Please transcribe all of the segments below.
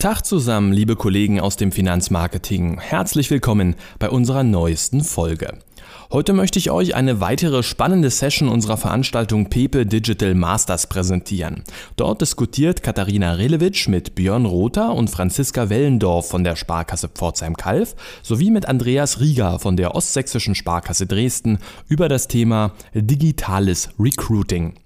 Tag zusammen, liebe Kollegen aus dem Finanzmarketing. Herzlich willkommen bei unserer neuesten Folge. Heute möchte ich euch eine weitere spannende Session unserer Veranstaltung Pepe Digital Masters präsentieren. Dort diskutiert Katharina Relewitsch mit Björn Rother und Franziska Wellendorf von der Sparkasse Pforzheim-Kalf sowie mit Andreas Rieger von der Ostsächsischen Sparkasse Dresden über das Thema digitales Recruiting.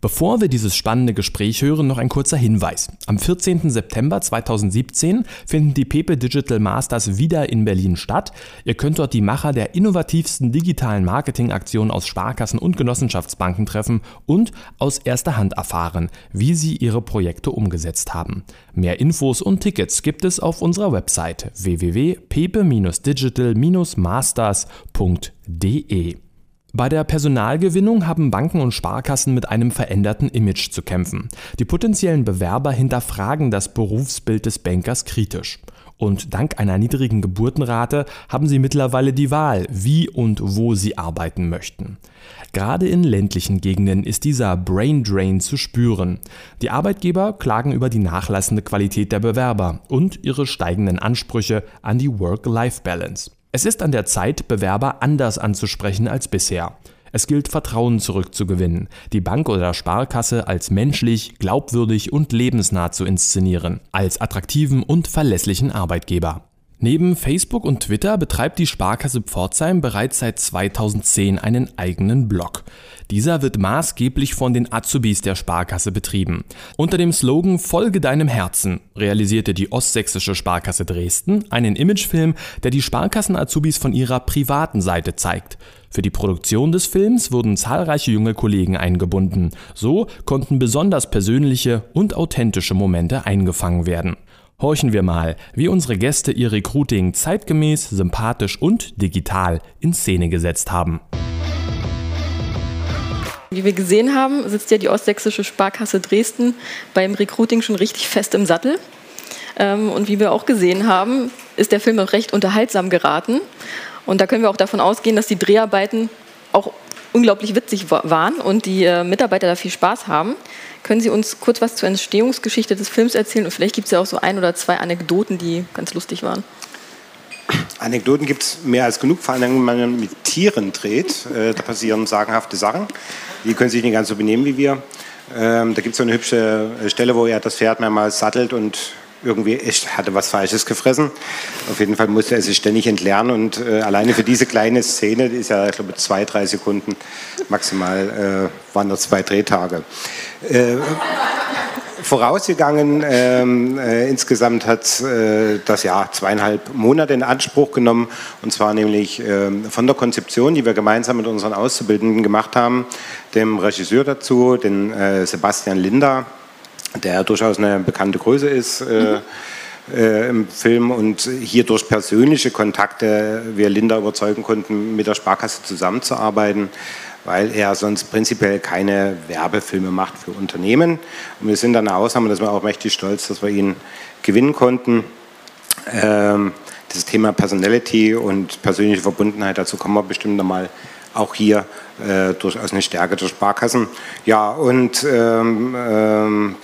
Bevor wir dieses spannende Gespräch hören, noch ein kurzer Hinweis. Am 14. September 2017 finden die Pepe Digital Masters wieder in Berlin statt. Ihr könnt dort die Macher der innovativsten digitalen Marketingaktionen aus Sparkassen und Genossenschaftsbanken treffen und aus erster Hand erfahren, wie sie ihre Projekte umgesetzt haben. Mehr Infos und Tickets gibt es auf unserer Website www.pepe-digital-masters.de. Bei der Personalgewinnung haben Banken und Sparkassen mit einem veränderten Image zu kämpfen. Die potenziellen Bewerber hinterfragen das Berufsbild des Bankers kritisch. Und dank einer niedrigen Geburtenrate haben sie mittlerweile die Wahl, wie und wo sie arbeiten möchten. Gerade in ländlichen Gegenden ist dieser Brain Drain zu spüren. Die Arbeitgeber klagen über die nachlassende Qualität der Bewerber und ihre steigenden Ansprüche an die Work-Life-Balance. Es ist an der Zeit, Bewerber anders anzusprechen als bisher. Es gilt Vertrauen zurückzugewinnen, die Bank oder Sparkasse als menschlich, glaubwürdig und lebensnah zu inszenieren, als attraktiven und verlässlichen Arbeitgeber. Neben Facebook und Twitter betreibt die Sparkasse Pforzheim bereits seit 2010 einen eigenen Blog. Dieser wird maßgeblich von den Azubis der Sparkasse betrieben. Unter dem Slogan Folge deinem Herzen realisierte die Ostsächsische Sparkasse Dresden einen Imagefilm, der die Sparkassen-Azubis von ihrer privaten Seite zeigt. Für die Produktion des Films wurden zahlreiche junge Kollegen eingebunden. So konnten besonders persönliche und authentische Momente eingefangen werden. Horchen wir mal, wie unsere Gäste ihr Recruiting zeitgemäß, sympathisch und digital in Szene gesetzt haben. Wie wir gesehen haben, sitzt ja die Ostsächsische Sparkasse Dresden beim Recruiting schon richtig fest im Sattel. Ähm, und wie wir auch gesehen haben, ist der Film auch recht unterhaltsam geraten. Und da können wir auch davon ausgehen, dass die Dreharbeiten auch unglaublich witzig waren und die äh, Mitarbeiter da viel Spaß haben. Können Sie uns kurz was zur Entstehungsgeschichte des Films erzählen? Und vielleicht gibt es ja auch so ein oder zwei Anekdoten, die ganz lustig waren. Anekdoten gibt es mehr als genug, vor allem wenn man mit Tieren dreht. Äh, da passieren sagenhafte Sachen. Die können sich nicht ganz so benehmen wie wir. Ähm, da gibt es so eine hübsche Stelle, wo er das Pferd mehrmals sattelt und irgendwie echt hatte was Falsches gefressen. Auf jeden Fall musste er sich ständig entlernen und äh, alleine für diese kleine Szene, die ist ja, ich glaube, zwei, drei Sekunden maximal, äh, waren das zwei Drehtage. Äh, vorausgegangen, ähm, äh, insgesamt hat äh, das Jahr zweieinhalb Monate in Anspruch genommen und zwar nämlich ähm, von der Konzeption, die wir gemeinsam mit unseren Auszubildenden gemacht haben, dem Regisseur dazu, den äh, Sebastian Linder, der durchaus eine bekannte Größe ist äh, äh, im Film und hier durch persönliche Kontakte wir Linda überzeugen konnten, mit der Sparkasse zusammenzuarbeiten, weil er sonst prinzipiell keine Werbefilme macht für Unternehmen. Und wir sind dann eine Ausnahme, dass wir auch mächtig stolz, dass wir ihn gewinnen konnten. Ähm, das Thema Personality und persönliche Verbundenheit, dazu kommen wir bestimmt nochmal auch hier äh, durchaus eine Stärke der Sparkassen. Ja, und ähm, ähm,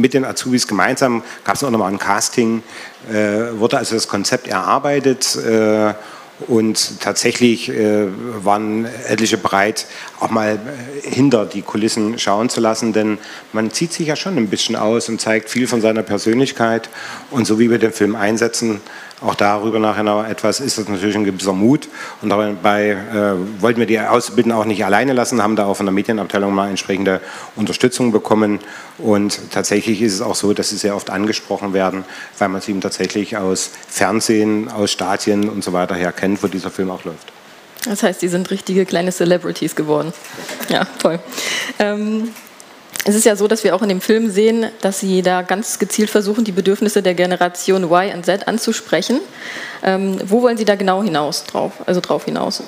mit den Azubis gemeinsam gab es auch nochmal ein Casting, äh, wurde also das Konzept erarbeitet. Äh, und tatsächlich äh, waren etliche bereit, auch mal äh, hinter die Kulissen schauen zu lassen, denn man zieht sich ja schon ein bisschen aus und zeigt viel von seiner Persönlichkeit. Und so wie wir den Film einsetzen, auch darüber nachher noch etwas, ist das natürlich ein gewisser Mut. Und dabei äh, wollten wir die Auszubildenden auch nicht alleine lassen, haben da auch von der Medienabteilung mal entsprechende Unterstützung bekommen. Und tatsächlich ist es auch so, dass sie sehr oft angesprochen werden, weil man sie eben tatsächlich aus Fernsehen, aus Stadien und so weiter her kennt, wo dieser Film auch läuft. Das heißt, die sind richtige kleine Celebrities geworden. Ja, toll. Ähm es ist ja so, dass wir auch in dem Film sehen, dass Sie da ganz gezielt versuchen, die Bedürfnisse der Generation Y und Z anzusprechen. Ähm, wo wollen Sie da genau hinaus drauf, also drauf hinaus?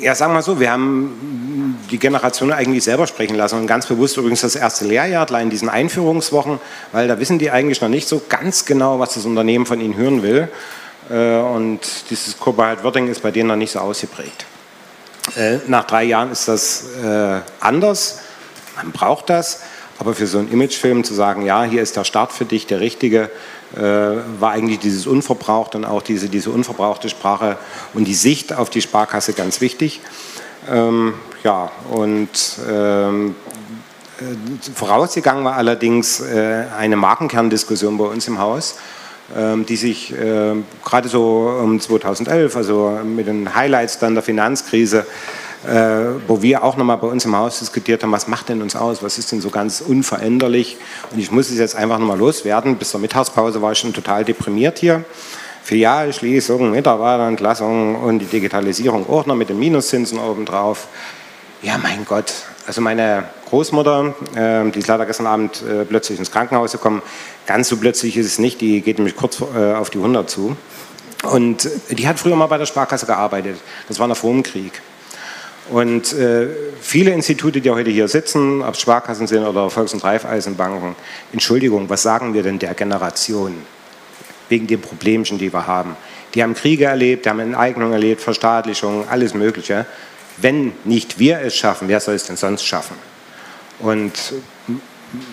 Ja, sagen wir mal so, wir haben die Generation eigentlich selber sprechen lassen und ganz bewusst übrigens das erste Lehrjahr in diesen Einführungswochen, weil da wissen die eigentlich noch nicht so ganz genau, was das Unternehmen von ihnen hören will. Äh, und dieses Cobalt Wording ist bei denen noch nicht so ausgeprägt. Äh, nach drei Jahren ist das äh, anders. Man braucht das. Aber für so einen Imagefilm zu sagen, ja, hier ist der Start für dich der richtige, äh, war eigentlich dieses Unverbrauchte und auch diese, diese unverbrauchte Sprache und die Sicht auf die Sparkasse ganz wichtig. Ähm, ja, und ähm, äh, vorausgegangen war allerdings äh, eine Markenkerndiskussion bei uns im Haus, die sich äh, gerade so um 2011, also mit den Highlights dann der Finanzkrise, äh, wo wir auch nochmal bei uns im Haus diskutiert haben, was macht denn uns aus, was ist denn so ganz unveränderlich. Und ich muss es jetzt einfach nochmal loswerden. Bis zur Mittagspause war ich schon total deprimiert hier. Filialschließung, Mitarbeiterentlassung und die Digitalisierung auch noch mit den Minuszinsen obendrauf. Ja, mein Gott. Also meine Großmutter, äh, die ist leider gestern Abend äh, plötzlich ins Krankenhaus gekommen. Ganz so plötzlich ist es nicht, die geht nämlich kurz äh, auf die 100 zu. Und die hat früher mal bei der Sparkasse gearbeitet. Das war nach vor dem Krieg. Und äh, viele Institute, die heute hier sitzen, ob Sparkassen sind oder Volks- und Raiffeisenbanken, Entschuldigung, was sagen wir denn der Generation wegen den Problemchen, die wir haben? Die haben Kriege erlebt, die haben Enteignung erlebt, Verstaatlichung, alles Mögliche. Wenn nicht wir es schaffen, wer soll es denn sonst schaffen? Und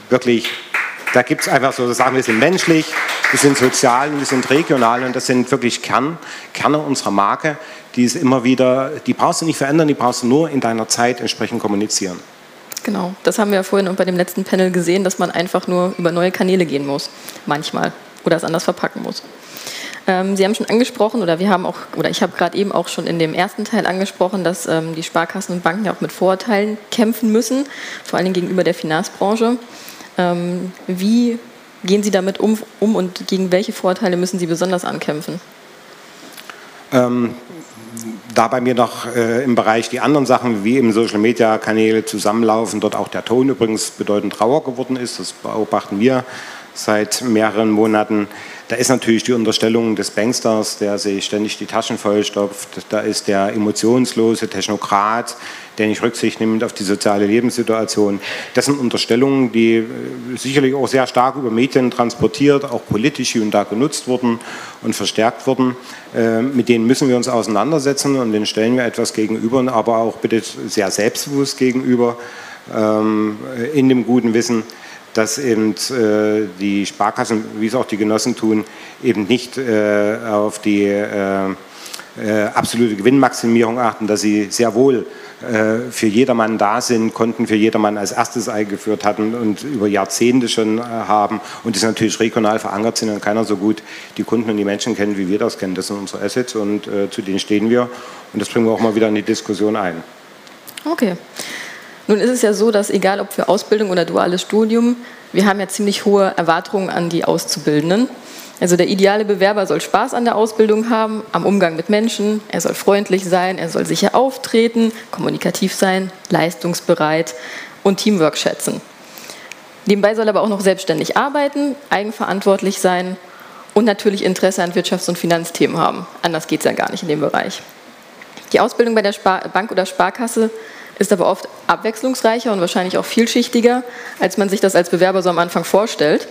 wirklich, da gibt es einfach so Sachen, wir sind menschlich, wir sind sozial und wir sind regional und das sind wirklich Kern, Kerne unserer Marke, die ist immer wieder, die brauchst du nicht verändern, die brauchst du nur in deiner Zeit entsprechend kommunizieren. Genau, das haben wir ja vorhin bei dem letzten Panel gesehen, dass man einfach nur über neue Kanäle gehen muss, manchmal, oder es anders verpacken muss. Ähm, Sie haben schon angesprochen, oder wir haben auch, oder ich habe gerade eben auch schon in dem ersten Teil angesprochen, dass ähm, die Sparkassen und Banken ja auch mit Vorurteilen kämpfen müssen, vor allem gegenüber der Finanzbranche. Ähm, wie gehen Sie damit um, um und gegen welche Vorurteile müssen Sie besonders ankämpfen? Ähm, da bei mir noch äh, im Bereich die anderen Sachen wie eben Social Media Kanäle zusammenlaufen, dort auch der Ton übrigens bedeutend rauer geworden ist, das beobachten wir seit mehreren Monaten. Da ist natürlich die Unterstellung des Banksters, der sich ständig die Taschen vollstopft. Da ist der emotionslose Technokrat, der nicht Rücksicht nimmt auf die soziale Lebenssituation. Das sind Unterstellungen, die äh, sicherlich auch sehr stark über Medien transportiert, auch politisch hier und da genutzt wurden und verstärkt wurden. Äh, mit denen müssen wir uns auseinandersetzen und denen stellen wir etwas gegenüber, aber auch bitte sehr selbstbewusst gegenüber, ähm, in dem guten Wissen, dass eben äh, die Sparkassen, wie es auch die Genossen tun, eben nicht äh, auf die äh, äh absolute Gewinnmaximierung achten, dass sie sehr wohl äh, für jedermann da sind, Konten für jedermann als erstes eingeführt hatten und über Jahrzehnte schon äh, haben und das natürlich regional verankert sind und keiner so gut die Kunden und die Menschen kennt, wie wir das kennen. Das sind unsere Assets und zu denen stehen wir und das bringen wir auch mal wieder in die Diskussion ein. Okay. Nun ist es ja so, dass egal ob für Ausbildung oder duales Studium, wir haben ja ziemlich hohe Erwartungen an die Auszubildenden. Also der ideale Bewerber soll Spaß an der Ausbildung haben, am Umgang mit Menschen, er soll freundlich sein, er soll sicher auftreten, kommunikativ sein, leistungsbereit und Teamwork schätzen. Nebenbei soll er aber auch noch selbstständig arbeiten, eigenverantwortlich sein und natürlich Interesse an Wirtschafts- und Finanzthemen haben. Anders geht es ja gar nicht in dem Bereich. Die Ausbildung bei der Spar Bank oder Sparkasse ist aber oft abwechslungsreicher und wahrscheinlich auch vielschichtiger, als man sich das als Bewerber so am Anfang vorstellt.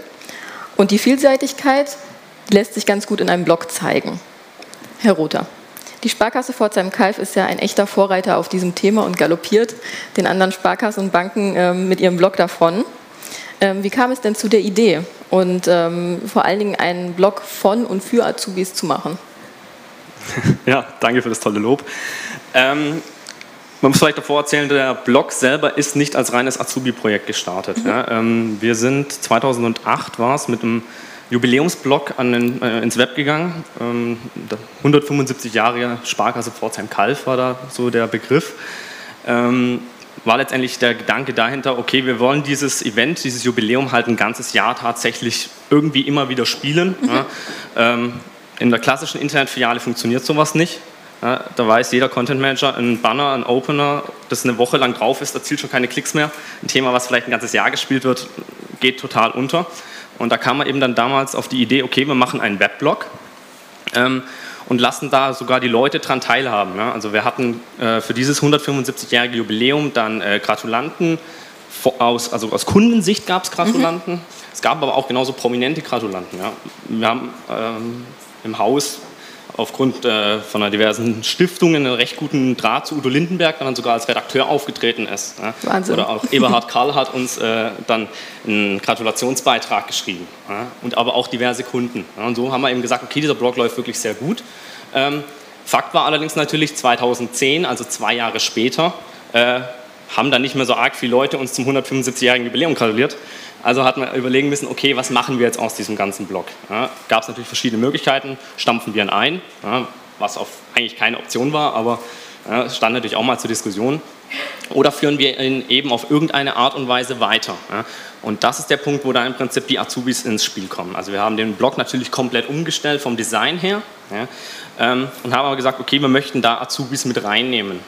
Und die Vielseitigkeit lässt sich ganz gut in einem Blog zeigen. Herr Rother, die Sparkasse Pforzheim-Kalf ist ja ein echter Vorreiter auf diesem Thema und galoppiert den anderen Sparkassen und Banken äh, mit ihrem Blog davon. Ähm, wie kam es denn zu der Idee und ähm, vor allen Dingen einen Blog von und für Azubis zu machen? Ja, danke für das tolle Lob. Man muss vielleicht davor erzählen, der Blog selber ist nicht als reines Azubi-Projekt gestartet. Mhm. Ja, ähm, wir sind 2008 war es mit einem Jubiläumsblog den, äh, ins Web gegangen. Ähm, 175 Jahre Sparkasse Pforzheim-Kalf war da so der Begriff. Ähm, war letztendlich der Gedanke dahinter, okay, wir wollen dieses Event, dieses Jubiläum halt ein ganzes Jahr tatsächlich irgendwie immer wieder spielen. Mhm. Ja. Ähm, in der klassischen Internetfiliale funktioniert sowas nicht Ja, da weiß jeder Content Manager, ein Banner, ein Opener, das eine Woche lang drauf ist, erzielt schon keine Klicks mehr. Ein Thema, was vielleicht ein ganzes Jahr gespielt wird, geht total unter. Und da kam man eben dann damals auf die Idee, okay, wir machen einen Weblog ähm, und lassen da sogar die Leute dran teilhaben. Ja? Also wir hatten äh, für dieses 175-jährige Jubiläum dann äh, Gratulanten, aus, also aus Kundensicht gab es Gratulanten, mhm. es gab aber auch genauso prominente Gratulanten. Ja? Wir haben ähm, im Haus aufgrund äh, von einer diversen Stiftung einen recht guten Draht zu Udo Lindenberg, der dann sogar als Redakteur aufgetreten ist. Ja. Wahnsinn. Oder auch Eberhard Karl hat uns äh, dann einen Gratulationsbeitrag geschrieben. Ja. Und aber auch diverse Kunden. Ja. Und so haben wir eben gesagt, okay, dieser Blog läuft wirklich sehr gut. Ähm, Fakt war allerdings natürlich 2010, also zwei Jahre später, äh, haben dann nicht mehr so arg viele Leute uns zum 175-jährigen Jubiläum gratuliert. Also hat man überlegen müssen, okay, was machen wir jetzt aus diesem ganzen Blog? Ja, Gab es natürlich verschiedene Möglichkeiten. Stampfen wir ihn ein, ja, was auf eigentlich keine Option war, aber ja, stand natürlich auch mal zur Diskussion. Oder führen wir ihn eben auf irgendeine Art und Weise weiter? Und das ist der Punkt, wo da im Prinzip die Azubis ins Spiel kommen. Also wir haben den Blog natürlich komplett umgestellt vom Design her ähm, und haben aber gesagt, okay, wir möchten da Azubis mit reinnehmen,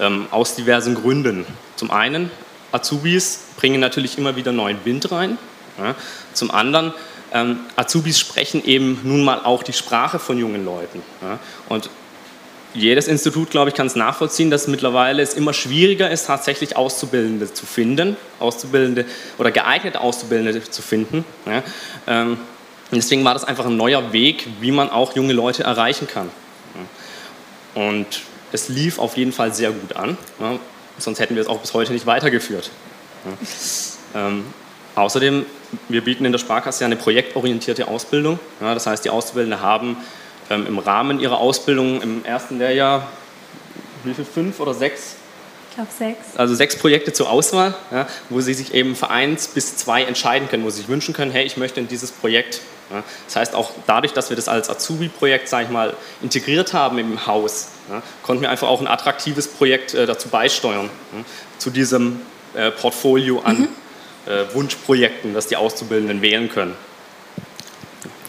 ähm, aus diversen Gründen. Zum einen Azubis bringen natürlich immer wieder neuen Wind rein. Ja. Zum anderen, ähm, Azubis sprechen eben nun mal auch die Sprache von jungen Leuten. Ja. Und jedes Institut, glaube ich, kann es nachvollziehen, dass mittlerweile es immer schwieriger ist, tatsächlich Auszubildende zu finden, Auszubildende oder geeignete Auszubildende zu finden. Ja. Ähm, deswegen war das einfach ein neuer Weg, wie man auch junge Leute erreichen kann. Und es lief auf jeden Fall sehr gut an. Sonst hätten wir es auch bis heute nicht weitergeführt. Ja. Ähm, außerdem, wir bieten in der Sparkasse ja eine projektorientierte Ausbildung. Ja, das heißt, die Auszubildenden haben ähm, im Rahmen ihrer Ausbildung im ersten Lehrjahr, wie viel, fünf oder sechs? Ich glaube sechs. Also sechs Projekte zur Auswahl, ja, wo sie sich eben für eins bis zwei entscheiden können, wo sie sich wünschen können, hey, ich möchte in dieses Projekt das heißt, auch dadurch, dass wir das als Azubi-Projekt, sage ich mal, integriert haben im Haus, konnten wir einfach auch ein attraktives Projekt äh, dazu beisteuern, zu diesem äh, Portfolio an mhm. äh, Wunschprojekten, das die Auszubildenden wählen können.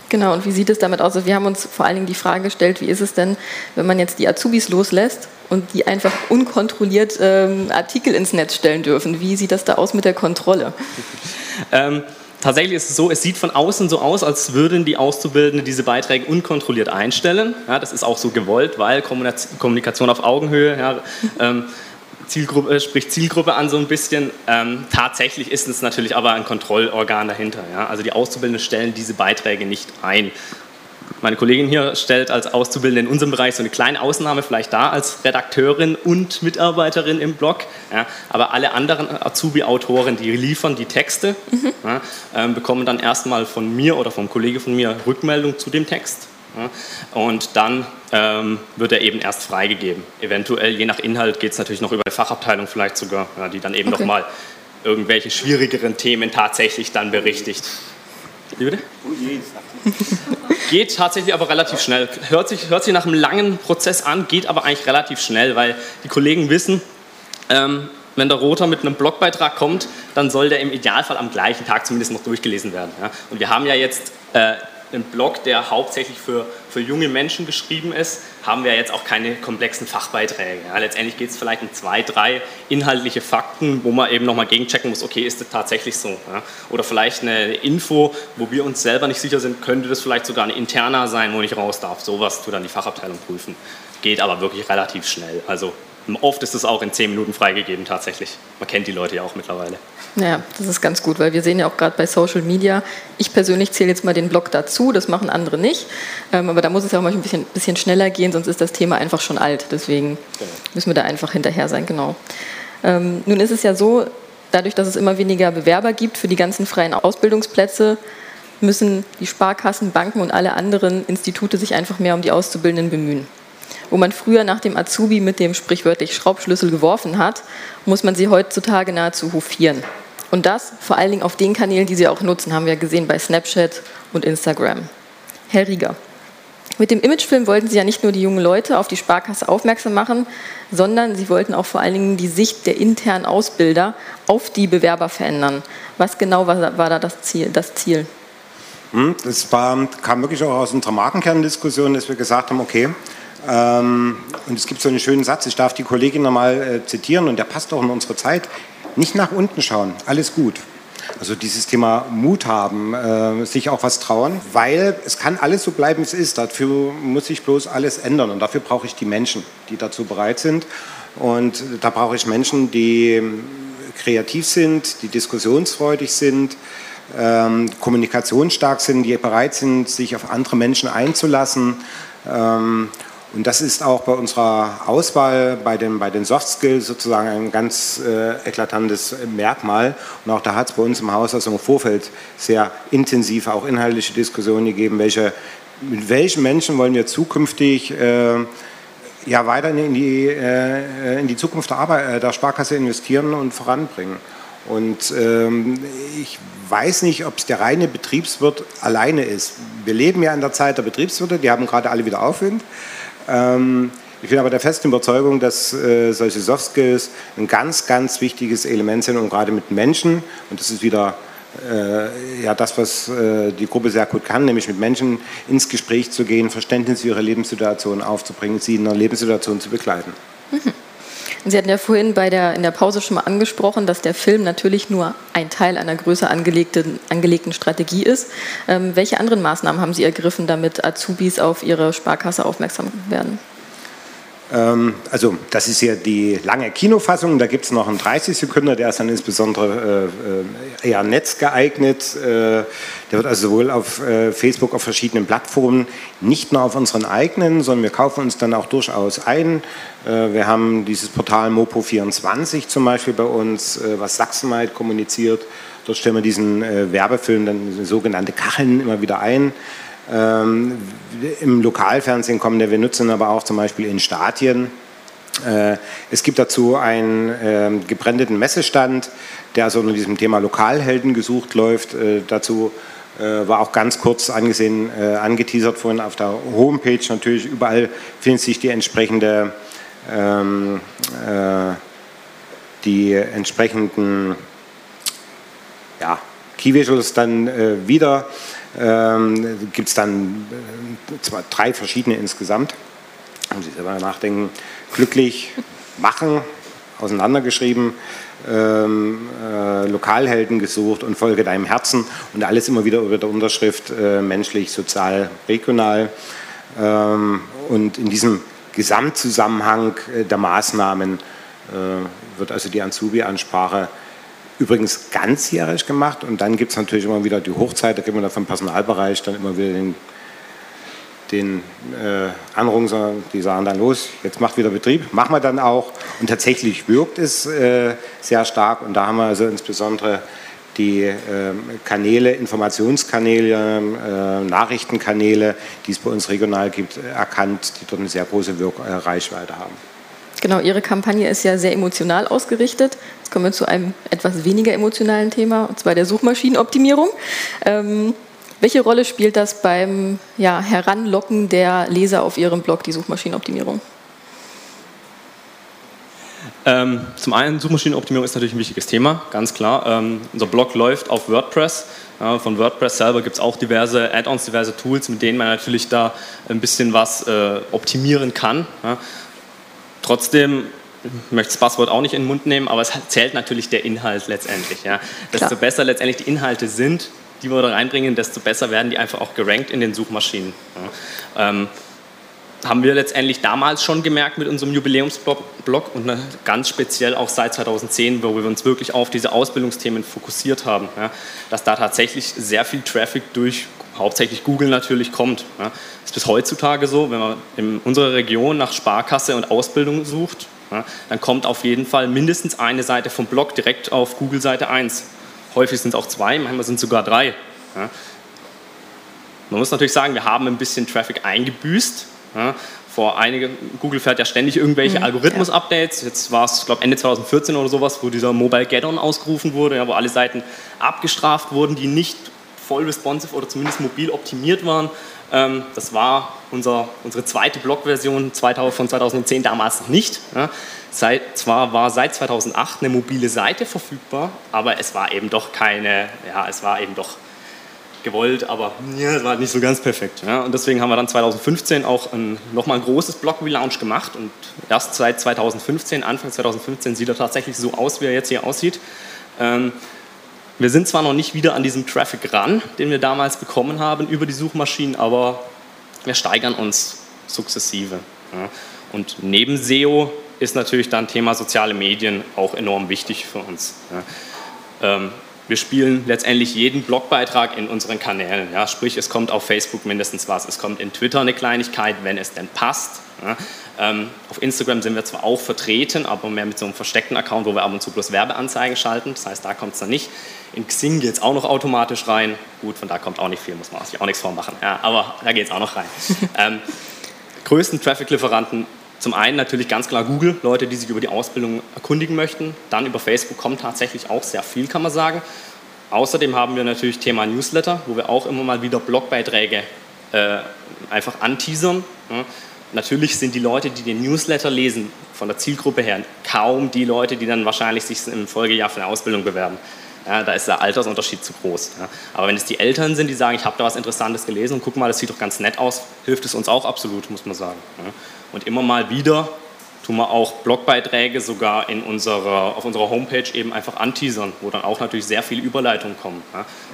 Genau, und wie sieht es damit aus? Also wir haben uns vor allen Dingen die Frage gestellt, wie ist es denn, wenn man jetzt die Azubis loslässt und die einfach unkontrolliert ähm, Artikel ins Netz stellen dürfen? Wie sieht das da aus mit der Kontrolle? ähm, Tatsächlich ist es so, es sieht von außen so aus, als würden die Auszubildenden diese Beiträge unkontrolliert einstellen. Ja, das ist auch so gewollt, weil Kommunikation auf Augenhöhe, ja, ähm, Zielgruppe, äh, spricht Zielgruppe an so ein bisschen. Ähm, tatsächlich ist es natürlich aber ein Kontrollorgan dahinter. Ja? Also die Auszubildenden stellen diese Beiträge nicht ein. Meine Kollegin hier stellt als Auszubildende in unserem Bereich so eine kleine Ausnahme vielleicht da als Redakteurin und Mitarbeiterin im Blog. Ja, aber alle anderen Azubi-Autoren, die liefern die Texte, mhm. ja, äh, bekommen dann erstmal von mir oder vom Kollege von mir Rückmeldung zu dem Text. Ja, und dann ähm, wird er eben erst freigegeben. Eventuell, je nach Inhalt, geht es natürlich noch über eine Fachabteilung vielleicht sogar, die dann eben okay. nochmal irgendwelche schwierigeren Themen tatsächlich dann berichtigt. Wie bitte? Geht tatsächlich aber relativ schnell. Hört sich, hört sich nach einem langen Prozess an, geht aber eigentlich relativ schnell, weil die Kollegen wissen, ähm, wenn der Roter mit einem Blogbeitrag kommt, dann soll der im Idealfall am gleichen Tag zumindest noch durchgelesen werden. Ja? Und wir haben ja jetzt äh, einen Blog, der hauptsächlich für, für junge Menschen geschrieben ist, haben wir jetzt auch keine komplexen Fachbeiträge. Ja, letztendlich geht es vielleicht um zwei, drei inhaltliche Fakten, wo man eben nochmal gegenchecken muss, okay, ist das tatsächlich so? Ja? Oder vielleicht eine Info, wo wir uns selber nicht sicher sind, könnte das vielleicht sogar ein interner sein, wo ich raus darf. Sowas tut dann die Fachabteilung prüfen. Geht aber wirklich relativ schnell. Also oft ist es auch in zehn Minuten freigegeben tatsächlich. Man kennt die Leute ja auch mittlerweile. Ja, das ist ganz gut, weil wir sehen ja auch gerade bei Social Media, ich persönlich zähle jetzt mal den Blog dazu, das machen andere nicht, ähm, aber da muss es ja auch mal ein bisschen, bisschen schneller gehen, sonst ist das Thema einfach schon alt, deswegen genau. müssen wir da einfach hinterher sein, genau. Ähm, nun ist es ja so, dadurch, dass es immer weniger Bewerber gibt für die ganzen freien Ausbildungsplätze, müssen die Sparkassen, Banken und alle anderen Institute sich einfach mehr um die Auszubildenden bemühen. Wo man früher nach dem Azubi mit dem sprichwörtlich Schraubschlüssel geworfen hat, muss man sie heutzutage nahezu hofieren. Und das vor allen Dingen auf den Kanälen, die Sie auch nutzen, haben wir gesehen bei Snapchat und Instagram. Herr Rieger, mit dem Imagefilm wollten Sie ja nicht nur die jungen Leute auf die Sparkasse aufmerksam machen, sondern Sie wollten auch vor allen Dingen die Sicht der internen Ausbilder auf die Bewerber verändern. Was genau war, war da das Ziel? Das Ziel? Hm, das war, kam wirklich auch aus unserer Markenkerndiskussion, dass wir gesagt haben, okay, und es gibt so einen schönen Satz, ich darf die Kollegin nochmal äh, zitieren und der passt auch in unsere Zeit. Nicht nach unten schauen, alles gut. Also dieses Thema Mut haben, äh, sich auch was trauen, weil es kann alles so bleiben, wie es ist. Dafür muss sich bloß alles ändern und dafür brauche ich die Menschen, die dazu bereit sind. Und da brauche ich Menschen, die ähm, kreativ sind, die diskussionsfreudig sind, ähm, kommunikationsstark sind, die bereit sind, sich auf andere Menschen einzulassen. Ähm, und das ist auch bei unserer Auswahl bei den, bei den Soft Skills sozusagen ein ganz äh, eklatantes Merkmal. Und auch da hat es bei uns im Haus also im Vorfeld sehr intensive, auch inhaltliche Diskussionen gegeben, welche, mit welchen Menschen wollen wir zukünftig äh, ja, weiter in die, äh, in die Zukunft der, Arbeit, äh, der Sparkasse investieren und voranbringen. Und ähm, ich weiß nicht, ob es der reine Betriebswirt alleine ist. Wir leben ja in der Zeit der Betriebswirte, die haben gerade alle wieder Aufwind. Ähm, ich bin aber der festen Überzeugung, dass äh, solche Soft Skills ein ganz, ganz wichtiges Element sind, um gerade mit Menschen, und das ist wieder äh, ja, das, was äh, die Gruppe sehr gut kann, nämlich mit Menschen ins Gespräch zu gehen, Verständnis für ihre Lebenssituation aufzubringen, sie in einer Lebenssituation zu begleiten. Mhm. Sie hatten ja vorhin bei der, in der Pause schon mal angesprochen, dass der Film natürlich nur ein Teil einer größer angelegten, angelegten Strategie ist. Ähm, welche anderen Maßnahmen haben Sie ergriffen, damit Azubis auf Ihre Sparkasse aufmerksam werden? Ähm, also das ist ja die lange Kinofassung, da gibt es noch einen 30 Sekunden, der ist dann insbesondere äh, äh, eher netzgeeignet. Äh, der wird also sowohl auf äh, Facebook, auf verschiedenen Plattformen, nicht nur auf unseren eigenen, sondern wir kaufen uns dann auch durchaus ein. Äh, wir haben dieses Portal Mopo24 zum Beispiel bei uns, äh, was Sachsenweit kommuniziert. Dort stellen wir diesen Werbefilm, dann sogenannte Kacheln immer wieder ein. Ähm, Im Lokalfernsehen kommen wir nutzen aber auch zum Beispiel in Stadien. Äh, es gibt dazu einen äh, gebrandeten Messestand, der also unter diesem Thema Lokalhelden gesucht läuft. Äh, dazu äh, war auch ganz kurz angesehen, äh, angeteasert vorhin auf der Homepage. Natürlich überall findet sich die entsprechende ähm, äh, die entsprechenden ja, Key Visuals dann wieder ähm, gibt es dann äh, zwar drei verschiedene insgesamt. Muss ich selber nachdenken. Glücklich machen, auseinandergeschrieben, ähm, äh, Lokalhelden gesucht und folge deinem Herzen und alles immer wieder über der Unterschrift äh, menschlich, sozial, regional. Ähm, und in diesem Gesamtzusammenhang äh, der Maßnahmen äh, wird also die Azubi-Ansprache übrigens ganzjährig gemacht und dann gibt es natürlich immer wieder die Hochzeit, da gibt man dann vom Personalbereich dann immer wieder den, den äh, Anruf, die sagen dann los, jetzt macht wieder Betrieb, machen wir dann auch und tatsächlich wirkt es äh, sehr stark und da haben wir also insbesondere die äh, Kanäle, Informationskanäle, äh, Nachrichtenkanäle, die es bei uns regional gibt, erkannt, die dort eine sehr große Wirk äh, Reichweite haben. Genau, Ihre Kampagne ist ja sehr emotional ausgerichtet. Jetzt kommen wir zu einem etwas weniger emotionalen Thema, und zwar der Suchmaschinenoptimierung. Ähm, welche Rolle spielt das beim ja, Heranlocken der Leser auf Ihrem Blog, die Suchmaschinenoptimierung? Ähm, zum einen, Suchmaschinenoptimierung ist natürlich ein wichtiges Thema, ganz klar. Ähm, unser Blog läuft auf WordPress. Ja, von WordPress selber gibt es auch diverse Add-ons, diverse Tools, mit denen man natürlich da ein bisschen was äh, optimieren kann. Ja. Trotzdem ich möchte das Passwort auch nicht in den Mund nehmen, aber es zählt natürlich der Inhalt letztendlich. Ja. Desto Klar. besser letztendlich die Inhalte sind, die wir da reinbringen, desto besser werden die einfach auch gerankt in den Suchmaschinen. Ja. Ähm, haben wir letztendlich damals schon gemerkt mit unserem Jubiläumsblog und ne, ganz speziell auch seit 2010, wo wir uns wirklich auf diese Ausbildungsthemen fokussiert haben, ja, dass da tatsächlich sehr viel Traffic durch hauptsächlich Google natürlich kommt. Ja. Das ist bis heutzutage so, wenn man in unserer Region nach Sparkasse und Ausbildung sucht, ja, dann kommt auf jeden Fall mindestens eine Seite vom Blog direkt auf Google Seite 1. Häufig sind es auch zwei, manchmal sind es sogar drei. Ja. Man muss natürlich sagen, wir haben ein bisschen Traffic eingebüßt. Vor einige, Google fährt ja ständig irgendwelche mhm, Algorithmus-Updates. Jetzt war es, glaube Ende 2014 oder sowas, wo dieser Mobile Get-On ausgerufen wurde, wo alle Seiten abgestraft wurden, die nicht voll responsive oder zumindest mobil optimiert waren. Ähm, das war unser, unsere zweite Blog-Version von 2010 damals nicht. Seit, zwar war seit 2008 eine mobile Seite verfügbar, aber es war eben doch keine, ja, es war eben doch gewollt, aber ja, es war nicht so ganz perfekt. Ja. Und deswegen haben wir dann 2015 auch nochmal ein großes Blog-Relaunch gemacht und erst seit 2015, Anfang 2015, sieht er tatsächlich so aus, wie er jetzt hier aussieht. Ähm, wir sind zwar noch nicht wieder an diesem Traffic ran, den wir damals bekommen haben über die Suchmaschinen, aber wir steigern uns sukzessive. Und neben SEO ist natürlich dann Thema soziale Medien auch enorm wichtig für uns. Ähm, wir spielen letztendlich jeden Blogbeitrag in unseren Kanälen. Ja. Sprich, es kommt auf Facebook mindestens was, es kommt in Twitter eine Kleinigkeit, wenn es denn passt. Ja. Ähm, auf Instagram sind wir zwar auch vertreten, aber mehr mit so einem versteckten Account, wo wir ab und zu bloß Werbeanzeigen schalten. Das heißt, da kommt es dann nicht. In Xing geht es auch noch automatisch rein. Gut, von da kommt auch nicht viel, muss man sich auch nichts vormachen. Ja, aber da geht es auch noch rein. ähm, größten Traffic-Lieferanten zum einen natürlich ganz klar Google, Leute, die sich über die Ausbildung erkundigen möchten. Dann über Facebook kommt tatsächlich auch sehr viel, kann man sagen. Außerdem haben wir natürlich Thema Newsletter, wo wir auch immer mal wieder Blogbeiträge äh, einfach anteasern. Ja. Natürlich sind die Leute, die den Newsletter lesen, von der Zielgruppe her kaum die Leute, die dann wahrscheinlich sich im Folgejahr für eine Ausbildung bewerben. Ja, da ist der Altersunterschied zu groß. Ja. Aber wenn es die Eltern sind, die sagen, ich habe da was Interessantes gelesen und guck mal, das sieht doch ganz nett aus, hilft es uns auch absolut, muss man sagen. Ja. Und immer mal wieder tun wir auch Blogbeiträge sogar in unserer, auf unserer Homepage eben einfach anteasern, wo dann auch natürlich sehr viele Überleitungen kommen,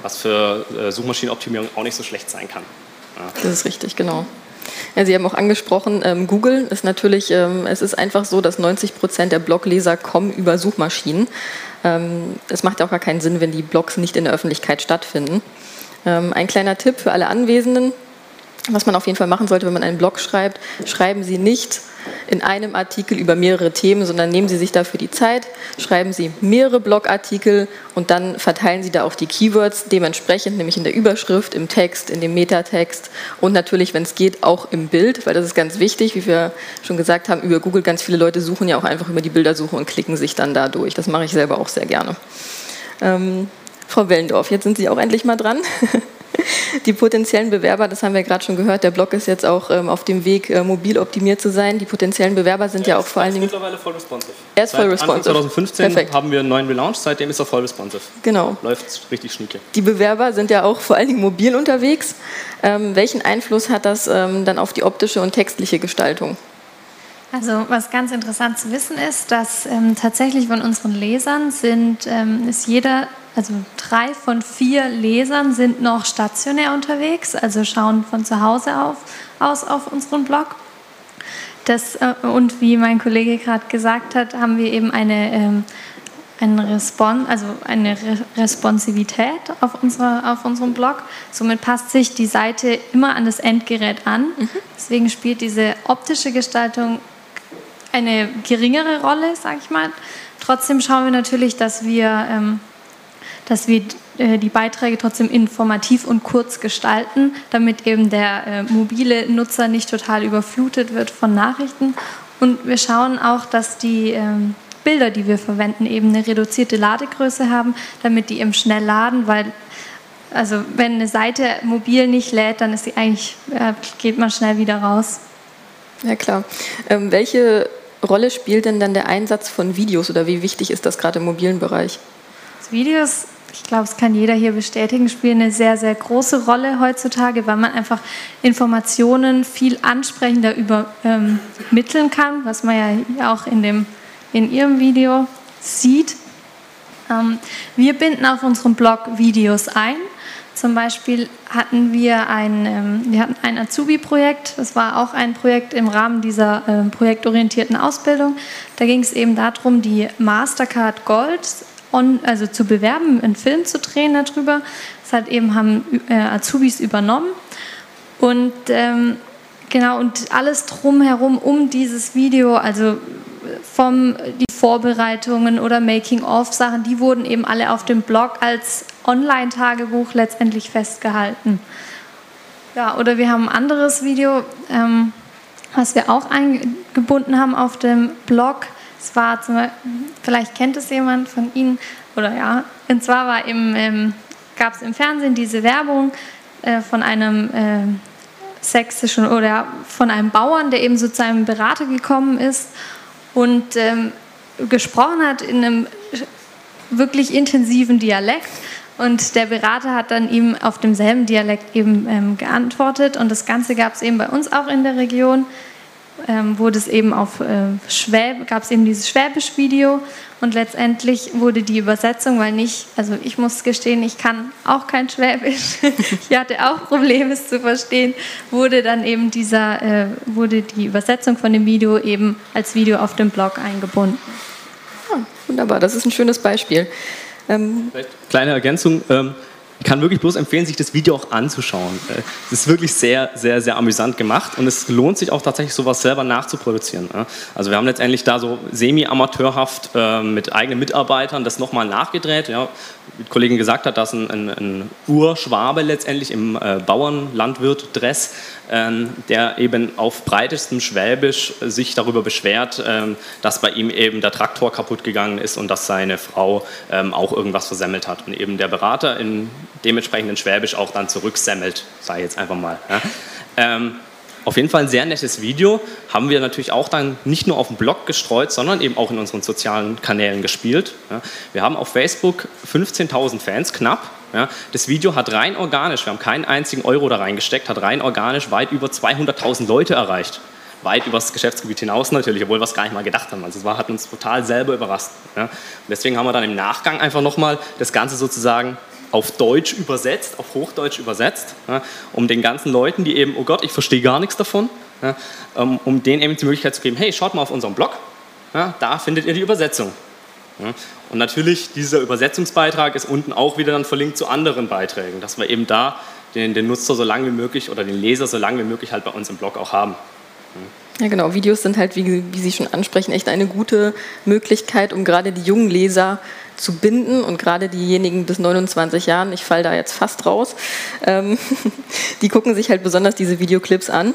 was für äh, Suchmaschinenoptimierung auch nicht so schlecht sein kann. Das ist richtig, genau. Ja, Sie haben auch angesprochen, ähm, Google ist natürlich, ähm, es ist einfach so, dass 90 Prozent der Blogleser kommen über Suchmaschinen. Ähm, es macht ja auch gar keinen Sinn, wenn die Blogs nicht in der Öffentlichkeit stattfinden. Ähm, ein kleiner Tipp für alle Anwesenden, was man auf jeden Fall machen sollte, wenn man einen Blog schreibt, schreiben Sie nicht in einem Artikel über mehrere Themen, sondern nehmen Sie sich dafür die Zeit, schreiben Sie mehrere Blogartikel und dann verteilen Sie da auch die Keywords dementsprechend, nämlich in der Überschrift, im Text, in dem Metatext und natürlich, wenn es geht, auch im Bild, weil das ist ganz wichtig, wie wir schon gesagt haben, über Google ganz viele Leute suchen ja auch einfach über die Bildersuche und klicken sich dann da durch. Das mache ich selber auch sehr gerne. Ähm, Frau Wellendorf, jetzt sind Sie auch endlich mal dran. Die potenziellen Bewerber, das haben wir gerade schon gehört, der Blog ist jetzt auch ähm, auf dem Weg, äh, mobil optimiert zu sein. Die potenziellen Bewerber sind ja, ja auch vor allen Dingen. mittlerweile voll responsive. Er ist voll responsive. Anfang 2015 Perfekt. haben wir einen neuen Relaunch, seitdem ist er voll responsive. Genau. Läuft richtig schnieke. Die Bewerber sind ja auch vor allen Dingen mobil unterwegs. Ähm, welchen Einfluss hat das ähm, dann auf die optische und textliche Gestaltung? Also was ganz interessant zu wissen ist, dass ähm, tatsächlich von unseren Lesern sind, ähm, ist jeder also drei von vier Lesern sind noch stationär unterwegs, also schauen von zu Hause auf, aus auf unseren Blog. Das, äh, und wie mein Kollege gerade gesagt hat, haben wir eben eine, ähm, eine, Respon also eine Re Responsivität auf, unserer, auf unserem Blog. Somit passt sich die Seite immer an das Endgerät an. Mhm. Deswegen spielt diese optische Gestaltung eine geringere Rolle, sage ich mal. Trotzdem schauen wir natürlich, dass wir ähm, dass wir äh, die Beiträge trotzdem informativ und kurz gestalten, damit eben der äh, mobile Nutzer nicht total überflutet wird von Nachrichten. Und wir schauen auch, dass die ähm, Bilder, die wir verwenden, eben eine reduzierte Ladegröße haben, damit die eben schnell laden, weil also wenn eine Seite mobil nicht lädt, dann ist sie eigentlich, äh, geht man schnell wieder raus. Ja klar. Ähm, welche Rolle spielt denn dann der Einsatz von Videos oder wie wichtig ist das gerade im mobilen Bereich? Videos ich glaube, es kann jeder hier bestätigen, spielen eine sehr, sehr große Rolle heutzutage, weil man einfach Informationen viel ansprechender übermitteln ähm, kann, was man ja auch in, dem, in Ihrem Video sieht. Ähm, wir binden auf unserem Blog Videos ein. Zum Beispiel hatten wir ein, ähm, wir hatten ein Azubi-Projekt, das war auch ein Projekt im Rahmen dieser projektorientierten Ausbildung. Da ging es eben darum, die Mastercard Gold on, also zu bewerben, einen Film zu drehen darüber. Das hat eben haben äh, Azubis übernommen. Und ähm, genau, und alles drumherum um dieses Video, also vom die Vorbereitungen oder Making-of-Sachen, die wurden eben alle auf dem Blog als Online-Tagebuch letztendlich festgehalten. Ja, oder wir haben ein anderes Video, ähm, was wir auch eingebunden haben auf dem Blog. Es war zum vielleicht kennt es jemand von Ihnen, oder ja, und zwar war im, ähm, gab es im Fernsehen diese Werbung äh, von einem äh, sächsischen oder von einem Bauern, der eben so zu einem Berater gekommen ist und ähm, gesprochen hat in einem wirklich intensiven Dialekt Und der Berater hat dann ihm auf demselben Dialekt eben ähm, geantwortet. Und das Ganze gab es eben bei uns auch in der Region. Ähm, wurde es eben auf äh, Schwäb, gab es eben dieses Schwäbisch-Video und letztendlich wurde die Übersetzung, weil nicht, also ich muss gestehen, ich kann auch kein Schwäbisch, ich hatte auch Probleme es zu verstehen, wurde dann eben dieser, äh, wurde die Übersetzung von dem Video eben als Video auf dem Blog eingebunden. Ah, wunderbar, das ist ein schönes Beispiel. Ähm Kleine Ergänzung. Ähm, ich kann wirklich bloß empfehlen, sich das Video auch anzuschauen. Äh, es ist wirklich sehr, sehr, sehr amüsant gemacht und es lohnt sich auch tatsächlich, sowas selber nachzuproduzieren. Also wir haben letztendlich da so semi-amateurhaft äh, mit eigenen Mitarbeitern das nochmal nachgedreht. Ja, wie die Kollegin gesagt hat, dass ein, ein, ein Urschwabe letztendlich im äh, Bauernlandwirt-Dress ähm, der eben auf breitestem Schwäbisch sich darüber beschwert, ähm, dass bei ihm eben der Traktor kaputt gegangen ist und dass seine Frau ähm, auch irgendwas versemmelt hat. Und eben der Berater in dementsprechenden Schwäbisch auch dann zurücksemmelt, sei jetzt einfach mal. Auf jeden Fall ein sehr nettes Video. Haben wir natürlich auch dann nicht nur auf dem Blog gestreut, sondern eben auch in unseren sozialen Kanälen gespielt. Wir haben auf Facebook 15.000 Fans knapp ja, das Video hat rein organisch, wir haben keinen einzigen Euro da reingesteckt, hat rein organisch weit über 200.000 Leute erreicht. Weit über das Geschäftsgebiet hinaus natürlich, obwohl wir es gar nicht mal gedacht haben. Also es hat uns total selber überrascht. Ja. deswegen haben wir dann im Nachgang einfach nochmal das Ganze sozusagen auf Deutsch übersetzt, auf Hochdeutsch übersetzt, ja, um den ganzen Leuten, die eben, oh Gott, ich verstehe gar nichts davon, ja, um, um, denen eben die Möglichkeit zu geben, hey, schaut mal auf unserem Blog, ja, da findet ihr die Übersetzung. Und natürlich, dieser Übersetzungsbeitrag ist unten auch wieder dann verlinkt zu anderen Beiträgen, dass wir eben da den, den Nutzer so lange wie möglich oder den Leser so lange wie möglich halt bei uns im Blog auch haben. Ja, genau. Videos sind halt, wie, wie, Sie schon ansprechen, echt eine gute Möglichkeit, um gerade die jungen Leser zu binden und gerade diejenigen bis 29 Jahren, ich falle da jetzt fast raus, ähm, die gucken sich halt besonders diese Videoclips an.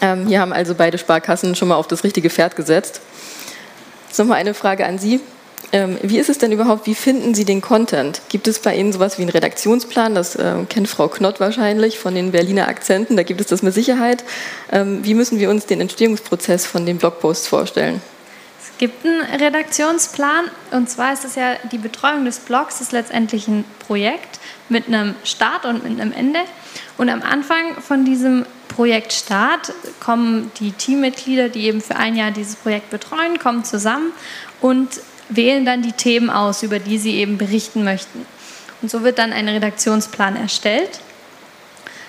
Ähm, hier haben also beide Sparkassen schon mal auf das richtige Pferd gesetzt. Jetzt nochmal eine Frage an Sie. Ähm, wie ist es denn überhaupt, wie finden Sie den Content? Gibt es bei Ihnen sowas wie einen Redaktionsplan? Das äh, kennt Frau Knott wahrscheinlich von den Berliner Akzenten, da gibt es das mit Sicherheit. Ähm, wie müssen wir uns den Entstehungsprozess von den Blogposts vorstellen? Gibt einen Redaktionsplan und zwar ist es ja, die Betreuung des Blogs ist letztendlich ein Projekt mit einem Start und mit einem Ende. Und am Anfang von diesem Projektstart kommen die Teammitglieder, die eben für ein Jahr dieses Projekt betreuen, kommen zusammen und wählen dann die Themen aus, über die sie eben berichten möchten. Und so wird dann ein Redaktionsplan erstellt.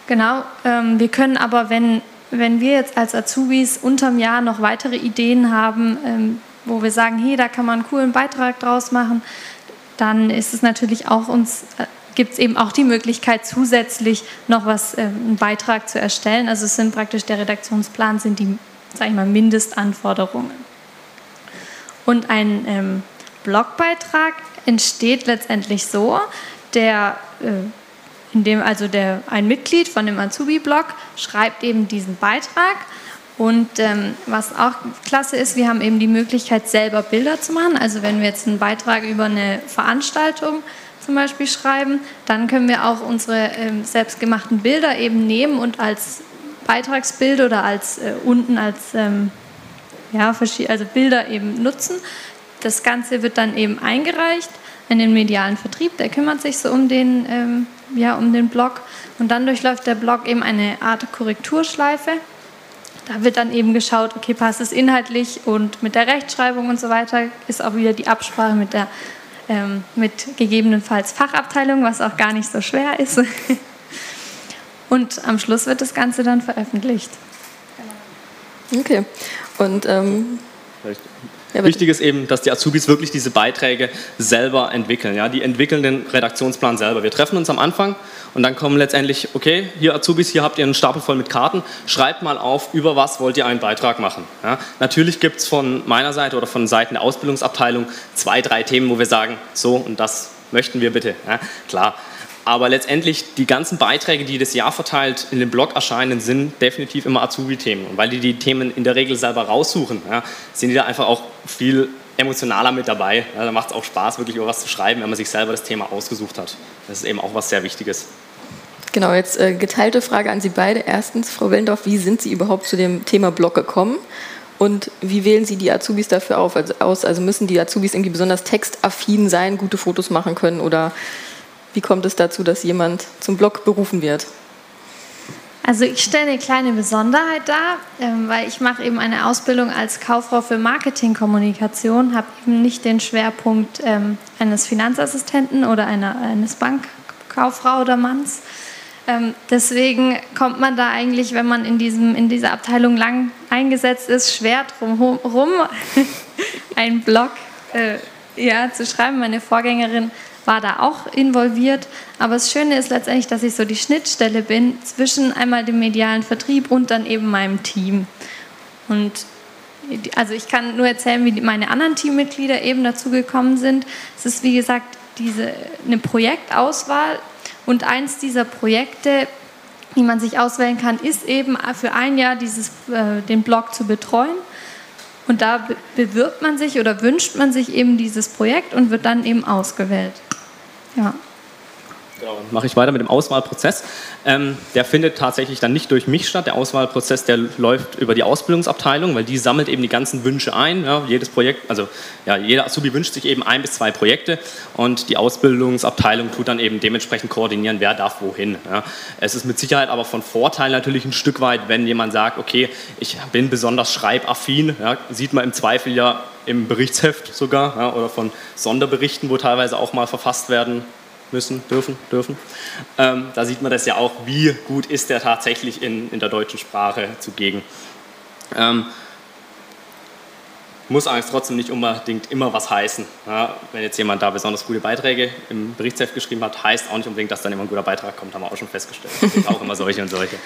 Genau, ähm, wir können aber, wenn, wenn wir jetzt als Azubis unterm Jahr noch weitere Ideen haben, ähm, wo wir sagen, hey, da kann man einen coolen Beitrag draus machen, dann ist es natürlich auch uns, äh, gibt es eben auch die Möglichkeit, zusätzlich noch was, äh, einen Beitrag zu erstellen. Also es sind praktisch der Redaktionsplan, sind die, sage ich mal, Mindestanforderungen. Und ein ähm, Blogbeitrag entsteht letztendlich so, der, äh, in dem also der, ein Mitglied von dem Azubi-Blog schreibt eben diesen Beitrag. Und ähm, was auch klasse ist, wir haben eben die Möglichkeit, selber Bilder zu machen. Also wenn wir jetzt einen Beitrag über eine Veranstaltung zum Beispiel schreiben, dann können wir auch unsere ähm, selbstgemachten Bilder eben nehmen und als Beitragsbild oder als äh, unten als ähm, ja, also Bilder eben nutzen. Das Ganze wird dann eben eingereicht in den medialen Vertrieb, der kümmert sich so um den, ähm, ja, um den Blog und dann durchläuft der Blog eben eine Art Korrekturschleife. Da wird dann eben geschaut, okay, passt es inhaltlich und mit der Rechtschreibung und so weiter ist auch wieder die Absprache mit der ähm, mit gegebenenfalls Fachabteilung, was auch gar nicht so schwer ist. Und am Schluss wird das Ganze dann veröffentlicht. Okay. Und ähm, ja, Wichtig ist eben, dass die Azubis wirklich diese Beiträge selber entwickeln. Ja? Die entwickeln den Redaktionsplan selber. Wir treffen uns am Anfang und dann kommen letztendlich, okay, hier Azubis, hier habt ihr einen Stapel voll mit Karten, schreibt mal auf, über was wollt ihr einen Beitrag machen. Ja? Natürlich gibt es von meiner Seite oder von Seiten der Ausbildungsabteilung zwei, drei Themen, wo wir sagen, so und das möchten wir bitte. Ja? Klar, aber letztendlich die ganzen Beiträge, die das Jahr verteilt in dem Blog erscheinen, sind definitiv immer Azubi-Themen. Und weil die die Themen in der Regel selber raussuchen, ja, sind die da einfach auch viel emotionaler mit dabei. Ja, da macht es auch Spaß, wirklich über was zu schreiben, wenn man sich selber das Thema ausgesucht hat. Das ist eben auch was sehr Wichtiges. Genau, jetzt äh, geteilte Frage an Sie beide. Erstens, Frau Wellendorf, wie sind Sie überhaupt zu dem Thema Blog gekommen? Und wie wählen Sie die Azubis dafür auf, also, aus? Also müssen die Azubis irgendwie besonders textaffin sein, gute Fotos machen können oder Wie kommt es dazu, dass jemand zum Blog berufen wird? Also ich stelle eine kleine Besonderheit dar, ähm, weil ich mache eben eine Ausbildung als Kauffrau für Marketingkommunikation, habe eben nicht den Schwerpunkt ähm, eines Finanzassistenten oder einer, eines Bankkauffrau oder Manns. Ähm, deswegen kommt man da eigentlich, wenn man in, diesem, in dieser Abteilung lang eingesetzt ist, schwer drum rum, einen Blog äh, ja, zu schreiben. Meine Vorgängerin war da auch involviert. Aber das Schöne ist letztendlich, dass ich so die Schnittstelle bin zwischen einmal dem medialen Vertrieb und dann eben meinem Team. Und also ich kann nur erzählen, wie meine anderen Teammitglieder eben dazu gekommen sind. Es ist wie gesagt diese, eine Projektauswahl und eins dieser Projekte, die man sich auswählen kann, ist eben für ein Jahr dieses, äh, den Blog zu betreuen. Und da bewirbt man sich oder wünscht man sich eben dieses Projekt und wird dann eben ausgewählt. Ja. Genau, mache ich weiter mit dem Auswahlprozess. Ähm, der findet tatsächlich dann nicht durch mich statt. Der Auswahlprozess, der läuft über die Ausbildungsabteilung, weil die sammelt eben die ganzen Wünsche ein. Ja, jedes Projekt, also ja, jeder Azubi wünscht sich eben ein bis zwei Projekte und die Ausbildungsabteilung tut dann eben dementsprechend koordinieren, wer darf wohin. Ja. Es ist mit Sicherheit aber von Vorteil natürlich ein Stück weit, wenn jemand sagt, okay, ich bin besonders schreibaffin, sieht man im Zweifel ja im Berichtsheft sogar ja, oder von Sonderberichten, wo teilweise auch mal verfasst werden müssen, dürfen, dürfen. Ähm, da sieht man das ja auch, wie gut ist der tatsächlich in, in der deutschen Sprache zugegen. Ähm, muss eigentlich trotzdem nicht unbedingt immer was heißen. Ja, wenn jetzt jemand da besonders gute Beiträge im Berichtsheft geschrieben hat, heißt auch nicht unbedingt, dass dann immer ein guter Beitrag kommt, haben wir auch schon festgestellt. Es gibt auch immer solche und solche.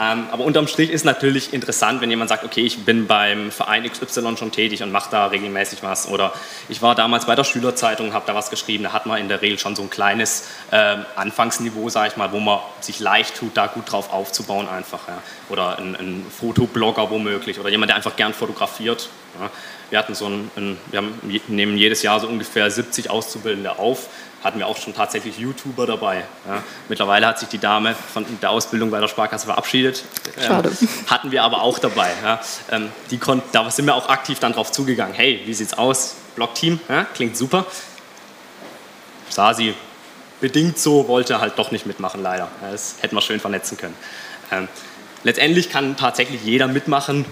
Ähm, aber unterm Strich ist natürlich interessant, wenn jemand sagt, okay, ich bin beim Verein XY schon tätig und mache da regelmäßig was. Oder ich war damals bei der Schülerzeitung, habe da was geschrieben. Da hat man in der Regel schon so ein kleines äh, Anfangsniveau, sage ich mal, wo man sich leicht tut, da gut drauf aufzubauen einfach. Ja. Oder ein, ein Fotoblogger womöglich oder jemand, der einfach gern fotografiert. Ja. Wir hatten so ein, ein, wir haben, nehmen jedes Jahr so ungefähr 70 Auszubildende auf. Hatten wir auch schon tatsächlich YouTuber dabei. Ja. Mittlerweile hat sich die Dame von der Ausbildung bei der Sparkasse verabschiedet. Ähm, Schade. Ähm, hatten wir aber auch dabei. Ja. Ähm, die konnten, da sind wir auch aktiv dann drauf zugegangen. Hey, wie sieht's aus? Blogteam, ja, klingt super. Sah sie bedingt so, wollte halt doch nicht mitmachen, leider. Das hätten wir schön vernetzen können. Ähm, letztendlich kann tatsächlich jeder mitmachen,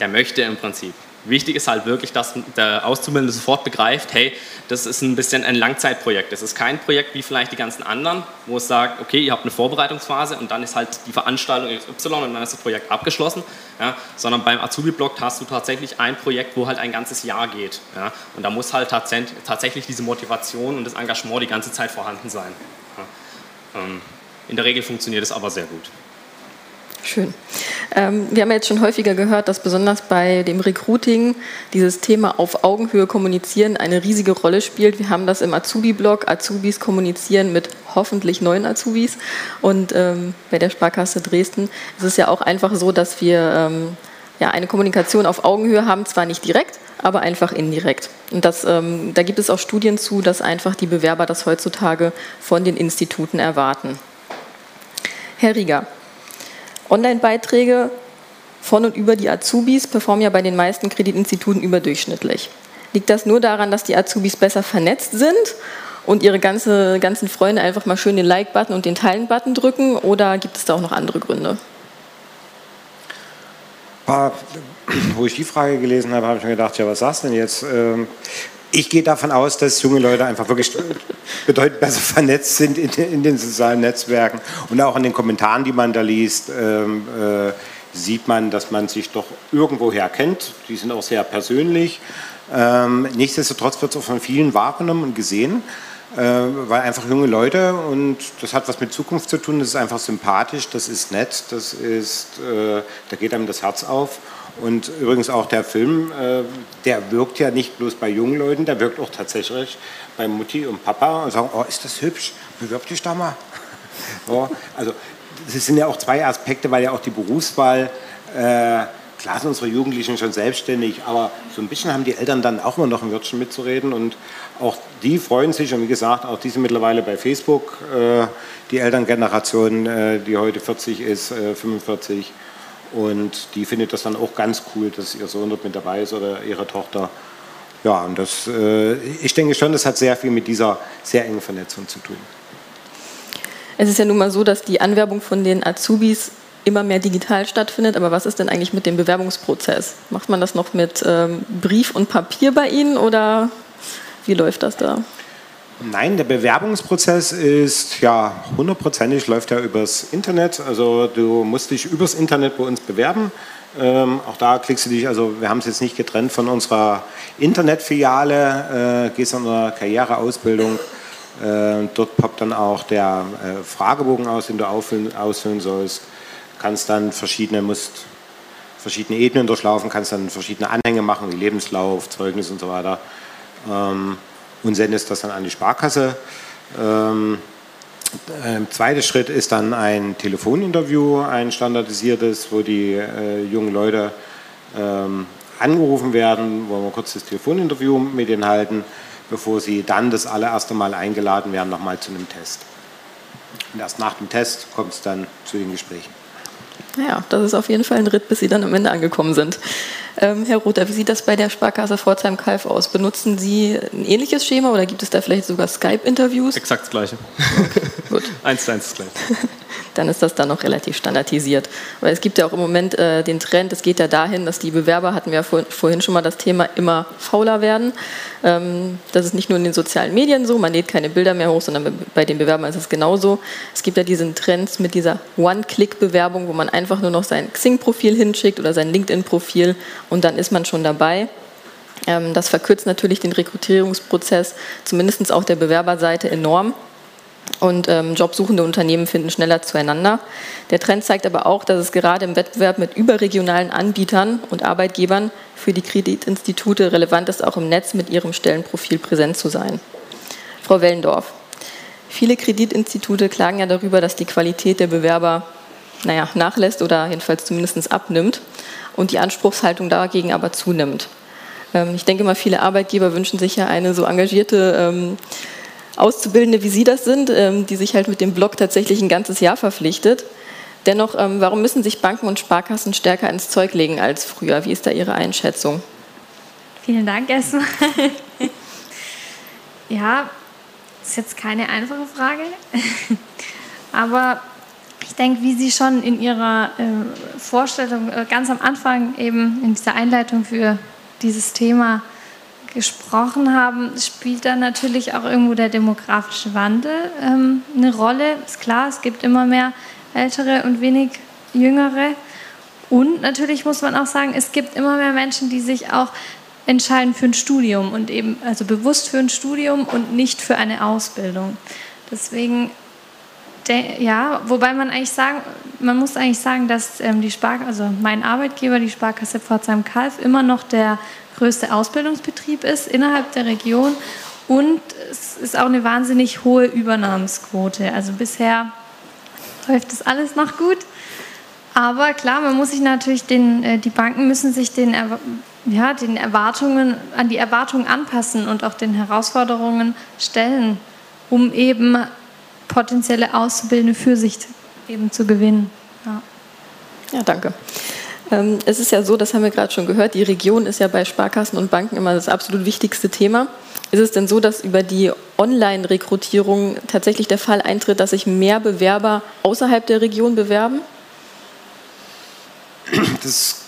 der möchte im Prinzip. Wichtig ist halt wirklich, dass der Auszubildende sofort begreift, hey, das ist ein bisschen ein Langzeitprojekt. Das ist kein Projekt wie vielleicht die ganzen anderen, wo es sagt, okay, ihr habt eine Vorbereitungsphase und dann ist halt die Veranstaltung XY und dann ist das Projekt abgeschlossen. Ja, sondern beim Azubi-Blog hast du tatsächlich ein Projekt, wo halt ein ganzes Jahr geht. Ja, und da muss halt tatsächlich diese Motivation und das Engagement die ganze Zeit vorhanden sein. Ja, ähm, in der Regel funktioniert es aber sehr gut. Schön. Ähm, wir haben jetzt schon häufiger gehört, dass besonders bei dem Recruiting dieses Thema auf Augenhöhe kommunizieren eine riesige Rolle spielt. Wir haben das im Azubi-Blog. Azubis kommunizieren mit hoffentlich neuen Azubis. Und ähm, bei der Sparkasse Dresden ist es ja auch einfach so, dass wir ähm, ja, eine Kommunikation auf Augenhöhe haben, zwar nicht direkt, aber einfach indirekt. Und das, ähm, da gibt es auch Studien zu, dass einfach die Bewerber das heutzutage von den Instituten erwarten. Herr Rieger, Online-Beiträge von und über die Azubis performen ja bei den meisten Kreditinstituten überdurchschnittlich. Liegt das nur daran, dass die Azubis besser vernetzt sind und ihre ganze, ganzen Freunde einfach mal schön den Like-Button und den Teilen-Button drücken oder gibt es da auch noch andere Gründe? Wo ich die Frage gelesen habe, habe ich mir gedacht, ja, was sagst du denn jetzt? Ich gehe davon aus, dass junge Leute einfach wirklich bedeutend besser vernetzt sind in, in, den sozialen Netzwerken und auch in den Kommentaren, die man da liest, ähm, äh, sieht man, dass man sich doch irgendwoher kennt. Die sind auch sehr persönlich. Ähm, nichtsdestotrotz wird es auch von vielen wahrgenommen und gesehen, äh, weil einfach junge Leute und das hat was mit Zukunft zu tun. Das ist einfach sympathisch, das ist nett, das ist, äh, da geht einem das Herz auf. Und übrigens auch der Film, äh, der wirkt ja nicht bloß bei jungen Leuten, der wirkt auch tatsächlich bei Mutti und Papa und sagen, oh, ist das hübsch, bewirb dich da mal. so, also das sind ja auch zwei Aspekte, weil ja auch die Berufswahl, äh, klar sind unsere Jugendlichen schon selbstständig, aber so ein bisschen haben die Eltern dann auch immer noch ein Wörtchen mitzureden und auch die freuen sich und wie gesagt, auch die sind mittlerweile bei Facebook, äh, die Elterngeneration, äh, die heute 40 ist, 45 äh, und die findet das dann auch ganz cool, dass ihr Sohn dort mit dabei ist oder ihre Tochter. Ja, und das, äh, ich denke schon, das hat sehr viel mit dieser sehr engen Vernetzung zu tun. Es ist ja nun mal so, dass die Anwerbung von den Azubis immer mehr digital stattfindet. Aber was ist denn eigentlich mit dem Bewerbungsprozess? Macht man das noch mit ähm, Brief und Papier bei Ihnen oder wie läuft das da? Nein, der Bewerbungsprozess ist ja hundertprozentig läuft ja übers Internet. Also du musst dich übers Internet bei uns bewerben. Ähm, auch da klickst du dich, also wir haben es jetzt nicht getrennt von unserer Internetfiliale, äh, gehst an eine Karriereausbildung. Äh, dort poppt dann auch der äh, Fragebogen aus, den du auffüllen, ausfüllen sollst. Kannst dann verschiedene, musst verschiedene Ebenen durchlaufen, kannst dann verschiedene Anhänge machen, wie Lebenslauf, Zeugnis und so weiter. Ähm, und sendest das dann an die Sparkasse. Ähm, äh, zweiter Schritt ist dann ein Telefoninterview, ein standardisiertes, wo die äh, jungen Leute ähm, angerufen werden, wo wir kurz das Telefoninterview mit ihnen halten, bevor sie dann das allererste Mal eingeladen werden, nochmal zu einem Test. Und erst nach dem Test kommt es dann zu den Gesprächen. Ja, das ist auf jeden Fall ein Ritt, bis Sie dann am Ende angekommen sind. Ähm, Herr Rother, wie sieht das bei der Sparkasse Pforzheim-Kalf aus? Benutzen Sie ein ähnliches Schema oder gibt es da vielleicht sogar Skype-Interviews? Exakt das Gleiche. Gut. eins zu eins das Gleiche. Dann ist das dann noch relativ standardisiert. Weil es gibt ja auch im Moment äh, den Trend, es geht ja dahin, dass die Bewerber, hatten wir ja vor, vorhin schon mal das Thema, immer fauler werden. Ähm, das ist nicht nur in den sozialen Medien so, man lädt keine Bilder mehr hoch, sondern bei den Bewerbern ist es genauso. Es gibt ja diesen Trend mit dieser One-Click-Bewerbung, wo man einfach nur noch sein Xing-Profil hinschickt oder sein LinkedIn-Profil und dann ist man schon dabei. Ähm, das verkürzt natürlich den Rekrutierungsprozess, zumindest auch der Bewerberseite enorm. Und ähm, jobsuchende Unternehmen finden schneller zueinander. Der Trend zeigt aber auch, dass es gerade im Wettbewerb mit überregionalen Anbietern und Arbeitgebern für die Kreditinstitute relevant ist, auch im Netz mit ihrem Stellenprofil präsent zu sein. Frau Wellendorf, viele Kreditinstitute klagen ja darüber, dass die Qualität der Bewerber naja, nachlässt oder jedenfalls zumindest abnimmt und die Anspruchshaltung dagegen aber zunimmt. Ähm, ich denke mal, viele Arbeitgeber wünschen sich ja eine so engagierte ähm, Auszubildende, wie Sie das sind, ähm, die sich halt mit dem Blog tatsächlich ein ganzes Jahr verpflichtet. Dennoch, warum müssen sich Banken und Sparkassen stärker ins Zeug legen als früher? Wie ist da Ihre Einschätzung? Vielen Dank erstmal. ja, ist jetzt keine einfache Frage, aber ich denke, wie Sie schon in Ihrer äh, Vorstellung äh, ganz am Anfang eben in dieser Einleitung für dieses Thema gesprochen haben, spielt dann natürlich auch irgendwo der demografische Wandel ähm, eine Rolle. Ist klar, es gibt immer mehr ältere und wenig jüngere. Und natürlich muss man auch sagen, es gibt immer mehr Menschen, die sich auch entscheiden für ein Studium und eben also bewusst für ein Studium und nicht für eine Ausbildung. Deswegen ja, wobei man eigentlich sagen, man muss eigentlich sagen, dass ähm, die Sparkasse, also mein Arbeitgeber, die Sparkasse Pforzheim-Kalf, immer noch der größte Ausbildungsbetrieb ist innerhalb der Region und es ist auch eine wahnsinnig hohe Übernahmsquote. Also bisher läuft das alles noch gut. Aber klar, man muss sich natürlich den, äh, die Banken müssen sich den, ja, den Erwartungen, an die Erwartungen anpassen und auch den Herausforderungen stellen, um eben potenzielle Auszubildende für sich eben zu gewinnen. Ja, ja danke. Ähm, es ist ja so, das haben wir gerade schon gehört, die Region ist ja bei Sparkassen und Banken immer das absolut wichtigste Thema. Ist es denn so, dass über die Online-Rekrutierung tatsächlich der Fall eintritt, dass sich mehr Bewerber außerhalb der Region bewerben? Das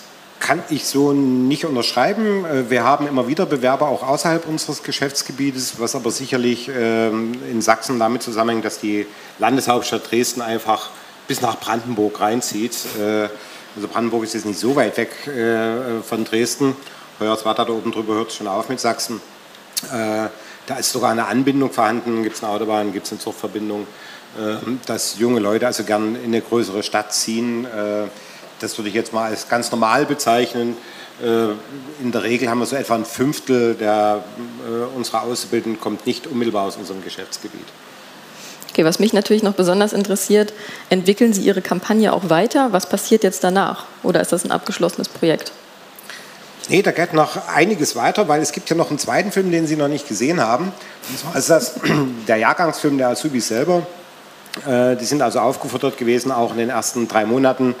kann ich so nicht unterschreiben. Äh, wir haben immer wieder Bewerber auch außerhalb unseres Geschäftsgebietes, was aber sicherlich ähm, in Sachsen damit zusammenhängt, dass die Landeshauptstadt Dresden einfach bis nach Brandenburg reinzieht. Äh, also Brandenburg ist jetzt nicht so weit weg äh, von Dresden. Hoyerswerda da oben drüber hört schon auf mit Sachsen. Da ist sogar eine Anbindung vorhanden, gibt es eine Autobahn, gibt es eine Zugverbindung, äh, dass junge Leute also gern in eine größere Stadt ziehen. Das würde ich jetzt mal als ganz normal bezeichnen. Äh, in der Regel haben wir so etwa ein Fünftel der, äh, unserer Auszubildenden kommt nicht unmittelbar aus unserem Geschäftsgebiet. Okay, was mich natürlich noch besonders interessiert, entwickeln Sie Ihre Kampagne auch weiter? Was passiert jetzt danach? Oder ist das ein abgeschlossenes Projekt? Nee, da geht noch einiges weiter, weil es gibt ja noch einen zweiten Film, den Sie noch nicht gesehen haben. Ist das der Jahrgangsfilm der Azubis selber. Äh, die sind also aufgefordert gewesen, auch in den ersten drei Monaten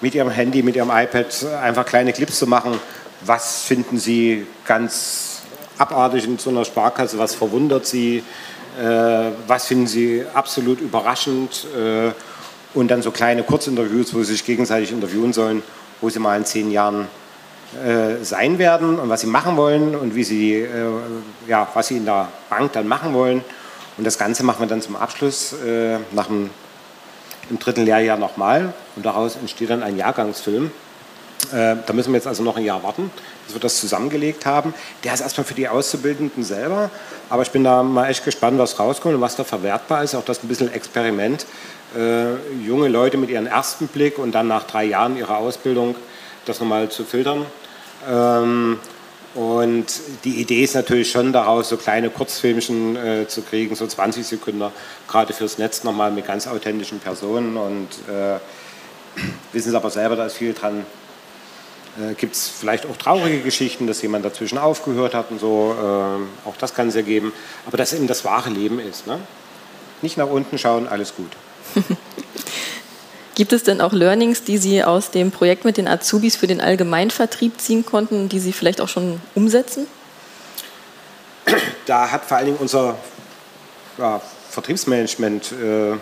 mit ihrem Handy, mit ihrem iPad einfach kleine Clips zu machen. Was finden Sie ganz abartig in so einer Sparkasse? Was verwundert Sie? Äh, was finden Sie absolut überraschend? Äh, und dann so kleine Kurzinterviews, wo sie sich gegenseitig interviewen sollen, wo sie mal in zehn Jahren äh, sein werden und was sie machen wollen und wie sie, äh, ja, was sie in der Bank dann machen wollen. Und das Ganze machen wir dann zum Abschluss äh, nach dem, im dritten Lehrjahr nochmal und daraus entsteht dann ein Jahrgangsfilm. Äh, da müssen wir jetzt also noch ein Jahr warten, bis wir das zusammengelegt haben. Der ist erstmal für die Auszubildenden selber, aber ich bin da mal echt gespannt, was rauskommt und was da verwertbar ist. Auch das ein bisschen Experiment. Äh, junge Leute mit ihrem ersten Blick und dann nach drei Jahren ihrer Ausbildung das nochmal zu filtern. Ähm, und die Idee ist natürlich schon daraus, so kleine Kurzfilmchen äh, zu kriegen, so 20 Sekunden, gerade fürs Netz nochmal mit ganz authentischen Personen. Und äh, wissen Sie aber selber, da ist viel dran äh, Gibt es vielleicht auch traurige Geschichten, dass jemand dazwischen aufgehört hat und so? Äh, auch das kann es ja geben. Aber dass eben das wahre Leben ist. Ne? Nicht nach unten schauen, alles gut. Gibt es denn auch Learnings, die Sie aus dem Projekt mit den Azubis für den Allgemeinvertrieb ziehen konnten, die Sie vielleicht auch schon umsetzen? Da hat vor allen Dingen unser ja, Vertriebsmanagement äh,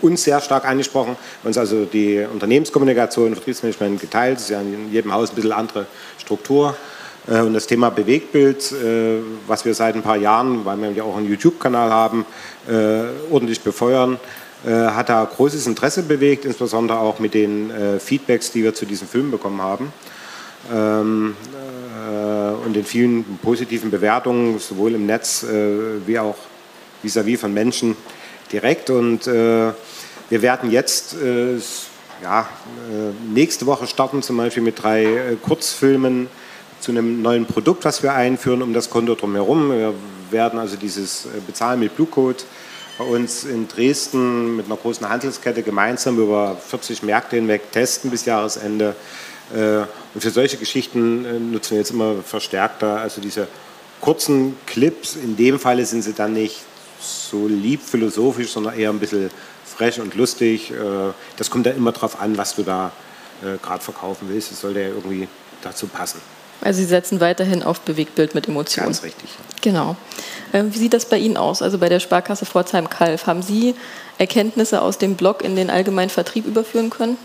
uns sehr stark angesprochen, uns also die Unternehmenskommunikation, Vertriebsmanagement geteilt. Das ist ja in jedem Haus ein bisschen andere Struktur. Äh, und das Thema Bewegtbild, äh, was wir seit ein paar Jahren, weil wir ja auch einen YouTube-Kanal haben, äh, ordentlich befeuern, hat da großes Interesse bewegt, insbesondere auch mit den Feedbacks, die wir zu diesem Film bekommen haben. Ähm, und den vielen positiven Bewertungen, sowohl im Netz wie auch vis-à-vis -vis von Menschen direkt. Und wir werden jetzt äh, ja, äh, nächste Woche starten zum Beispiel mit drei äh, Kurzfilmen zu einem neuen Produkt, was wir einführen um das Konto drumherum. Wir werden also dieses Bezahlen mit Blue Code bei uns in Dresden mit einer großen Handelskette gemeinsam über 40 Märkte hinweg testen bis Jahresende. Und für solche Geschichten nutzen wir jetzt immer verstärkter, also diese kurzen Clips. In dem Falle sind sie dann nicht so lieb philosophisch, sondern eher ein bisschen frech und lustig. Äh, das kommt dann immer darauf an, was du da äh, gerade verkaufen willst. Es sollte ja irgendwie dazu passen. Also Sie setzen weiterhin auf Bewegtbild mit Emotionen. Ganz richtig. Genau. Ähm, wie sieht das bei Ihnen aus? Also bei der Sparkasse Pforzheim-Kalf. Haben Sie Erkenntnisse aus dem Blog in den allgemeinen Vertrieb überführen können?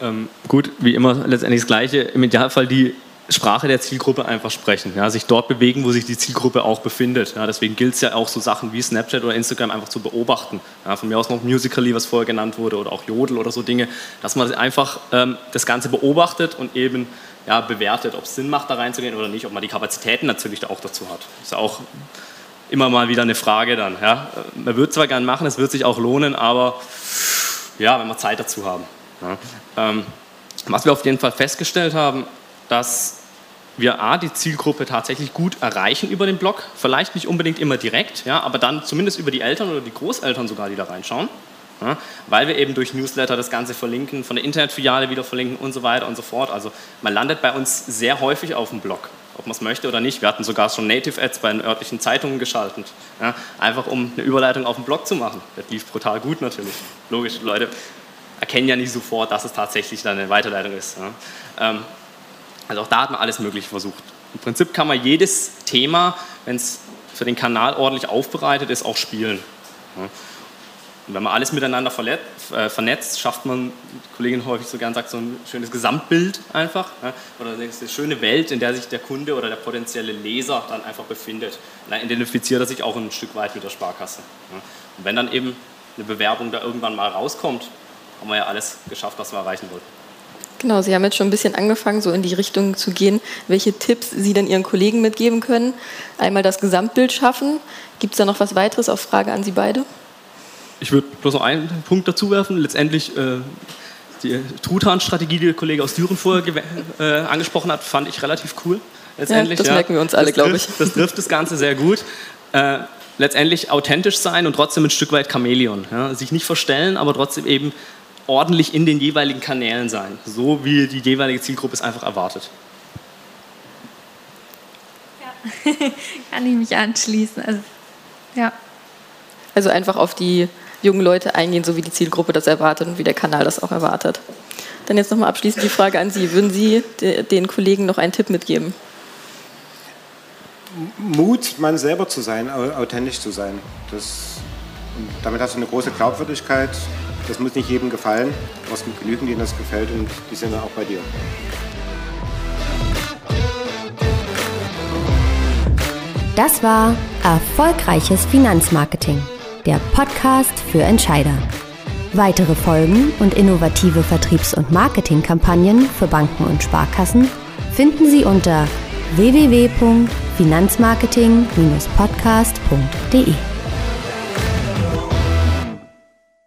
Ähm, gut, wie immer letztendlich das Gleiche. Im Idealfall die Sprache der Zielgruppe einfach sprechen, ja, sich dort bewegen, wo sich die Zielgruppe auch befindet. Ja, deswegen gilt es ja auch so Sachen wie Snapchat oder Instagram einfach zu beobachten. Ja, von mir aus noch Musical.ly, was vorher genannt wurde, oder auch Jodel oder so Dinge, dass man einfach ähm, das Ganze beobachtet und eben ja, bewertet, ob es Sinn macht, da reinzugehen oder nicht, ob man die Kapazitäten natürlich auch dazu hat. Ist ja auch immer mal wieder eine Frage dann. Ja. Man wird zwar gern machen, es wird sich auch lohnen, aber ja, wenn wir Zeit dazu haben. Ja. Ähm, was wir auf jeden Fall festgestellt haben, dass wir A, die Zielgruppe tatsächlich gut erreichen über den Blog, vielleicht nicht unbedingt immer direkt, ja, aber dann zumindest über die Eltern oder die Großeltern sogar, die da reinschauen, ja, weil wir eben durch Newsletter das Ganze verlinken, von der Internetfiliale wieder verlinken und so weiter und so fort. Also man landet bei uns sehr häufig auf dem Blog, ob man es möchte oder nicht. Wir hatten sogar schon Native Ads bei den örtlichen Zeitungen geschaltet, ja, einfach um eine Überleitung auf den Blog zu machen. Das lief brutal gut natürlich. Logisch, Leute erkennen ja nicht sofort, dass es tatsächlich dann eine Weiterleitung ist. Ja. Ähm, also auch da hat man alles Mögliche versucht. Im Prinzip kann man jedes Thema, wenn es für den Kanal ordentlich aufbereitet ist, auch spielen. Und wenn man alles miteinander äh, vernetzt, schafft man, die Kollegin häufig so gern sagt, so ein schönes Gesamtbild einfach. Oder eine schöne Welt, in der sich der Kunde oder der potenzielle Leser dann einfach befindet. Und dann identifiziert er sich auch ein Stück weit mit der Sparkasse. Und wenn dann eben eine Bewerbung da irgendwann mal rauskommt, haben wir ja alles geschafft, was wir erreichen wollten. Genau, Sie haben jetzt schon ein bisschen angefangen, so in die Richtung zu gehen, welche Tipps Sie dann Ihren Kollegen mitgeben können. Einmal das Gesamtbild schaffen. Gibt es da noch was weiteres auf Frage an Sie beide? Ich würde bloß noch einen Punkt dazu werfen. Letztendlich äh, die Truthahn-Strategie, die der Kollege aus Düren vorher äh, angesprochen hat, fand ich relativ cool. Letztendlich, ja, das ja. merken wir uns alle, glaube ich. Das trifft das Ganze sehr gut. Äh, letztendlich authentisch sein und trotzdem ein Stück weit Chamäleon. Ja? Sich nicht verstellen, aber trotzdem eben ordentlich in den jeweiligen Kanälen sein, so wie die jeweilige Zielgruppe es einfach erwartet. Ja, kann ich mich anschließen. Also, ja. also einfach auf die jungen Leute eingehen, so wie die Zielgruppe das erwartet und wie der Kanal das auch erwartet. Dann jetzt nochmal abschließend die Frage an Sie. Würden Sie den Kollegen noch einen Tipp mitgeben? Mut, man selber zu sein, authentisch zu sein. Das, damit hast du eine große Glaubwürdigkeit. Das muss nicht jedem gefallen. Du hast genügend, denen das gefällt und die sind dann auch bei dir. Das war Erfolgreiches Finanzmarketing, der Podcast für Entscheider. Weitere Folgen und innovative Vertriebs- und Marketingkampagnen für Banken und Sparkassen finden Sie unter www.finanzmarketing-podcast.de.